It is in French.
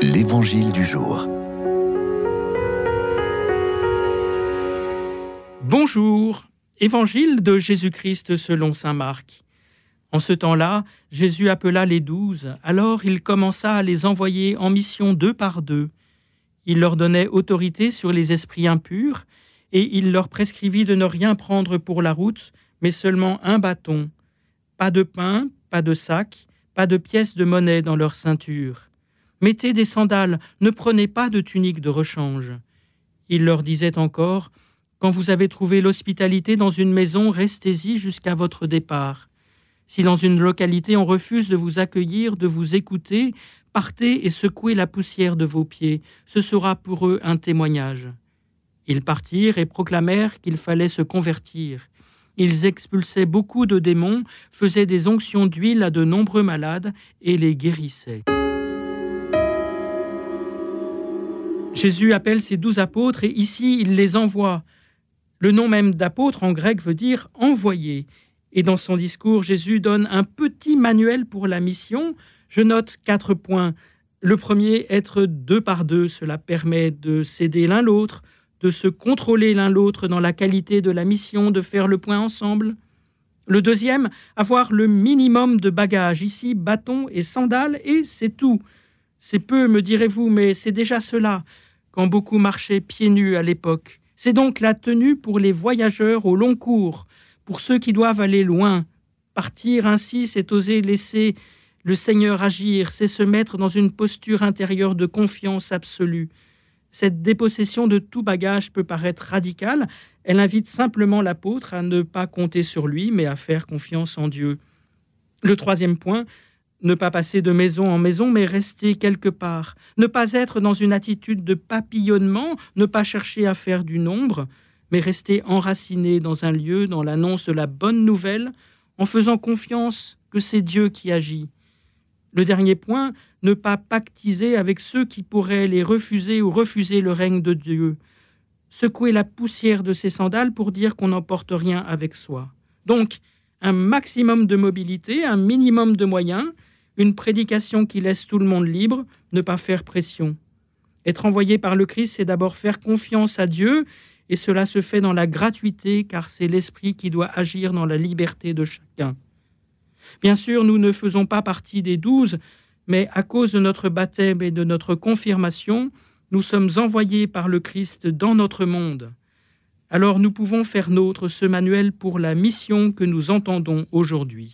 L'Évangile du jour. Bonjour, Évangile de Jésus-Christ selon Saint Marc. En ce temps-là, Jésus appela les douze, alors il commença à les envoyer en mission deux par deux. Il leur donnait autorité sur les esprits impurs, et il leur prescrivit de ne rien prendre pour la route, mais seulement un bâton. Pas de pain, pas de sac, pas de pièces de monnaie dans leur ceinture. Mettez des sandales, ne prenez pas de tunique de rechange. Il leur disait encore Quand vous avez trouvé l'hospitalité dans une maison, restez-y jusqu'à votre départ. Si dans une localité on refuse de vous accueillir, de vous écouter, partez et secouez la poussière de vos pieds. Ce sera pour eux un témoignage. Ils partirent et proclamèrent qu'il fallait se convertir. Ils expulsaient beaucoup de démons, faisaient des onctions d'huile à de nombreux malades et les guérissaient. Jésus appelle ses douze apôtres et ici il les envoie. Le nom même d'apôtre en grec veut dire envoyé. Et dans son discours, Jésus donne un petit manuel pour la mission. Je note quatre points. Le premier, être deux par deux. Cela permet de s'aider l'un l'autre, de se contrôler l'un l'autre dans la qualité de la mission, de faire le point ensemble. Le deuxième, avoir le minimum de bagages. Ici, bâton et sandales, et c'est tout. C'est peu, me direz-vous, mais c'est déjà cela quand beaucoup marchaient pieds nus à l'époque. C'est donc la tenue pour les voyageurs au long cours, pour ceux qui doivent aller loin. Partir ainsi, c'est oser laisser le Seigneur agir, c'est se mettre dans une posture intérieure de confiance absolue. Cette dépossession de tout bagage peut paraître radicale, elle invite simplement l'apôtre à ne pas compter sur lui, mais à faire confiance en Dieu. Le troisième point, ne pas passer de maison en maison, mais rester quelque part. Ne pas être dans une attitude de papillonnement, ne pas chercher à faire du nombre, mais rester enraciné dans un lieu, dans l'annonce de la bonne nouvelle, en faisant confiance que c'est Dieu qui agit. Le dernier point, ne pas pactiser avec ceux qui pourraient les refuser ou refuser le règne de Dieu. Secouer la poussière de ses sandales pour dire qu'on n'emporte rien avec soi. Donc, un maximum de mobilité, un minimum de moyens, une prédication qui laisse tout le monde libre, ne pas faire pression. Être envoyé par le Christ, c'est d'abord faire confiance à Dieu, et cela se fait dans la gratuité, car c'est l'Esprit qui doit agir dans la liberté de chacun. Bien sûr, nous ne faisons pas partie des douze, mais à cause de notre baptême et de notre confirmation, nous sommes envoyés par le Christ dans notre monde. Alors nous pouvons faire nôtre ce manuel pour la mission que nous entendons aujourd'hui.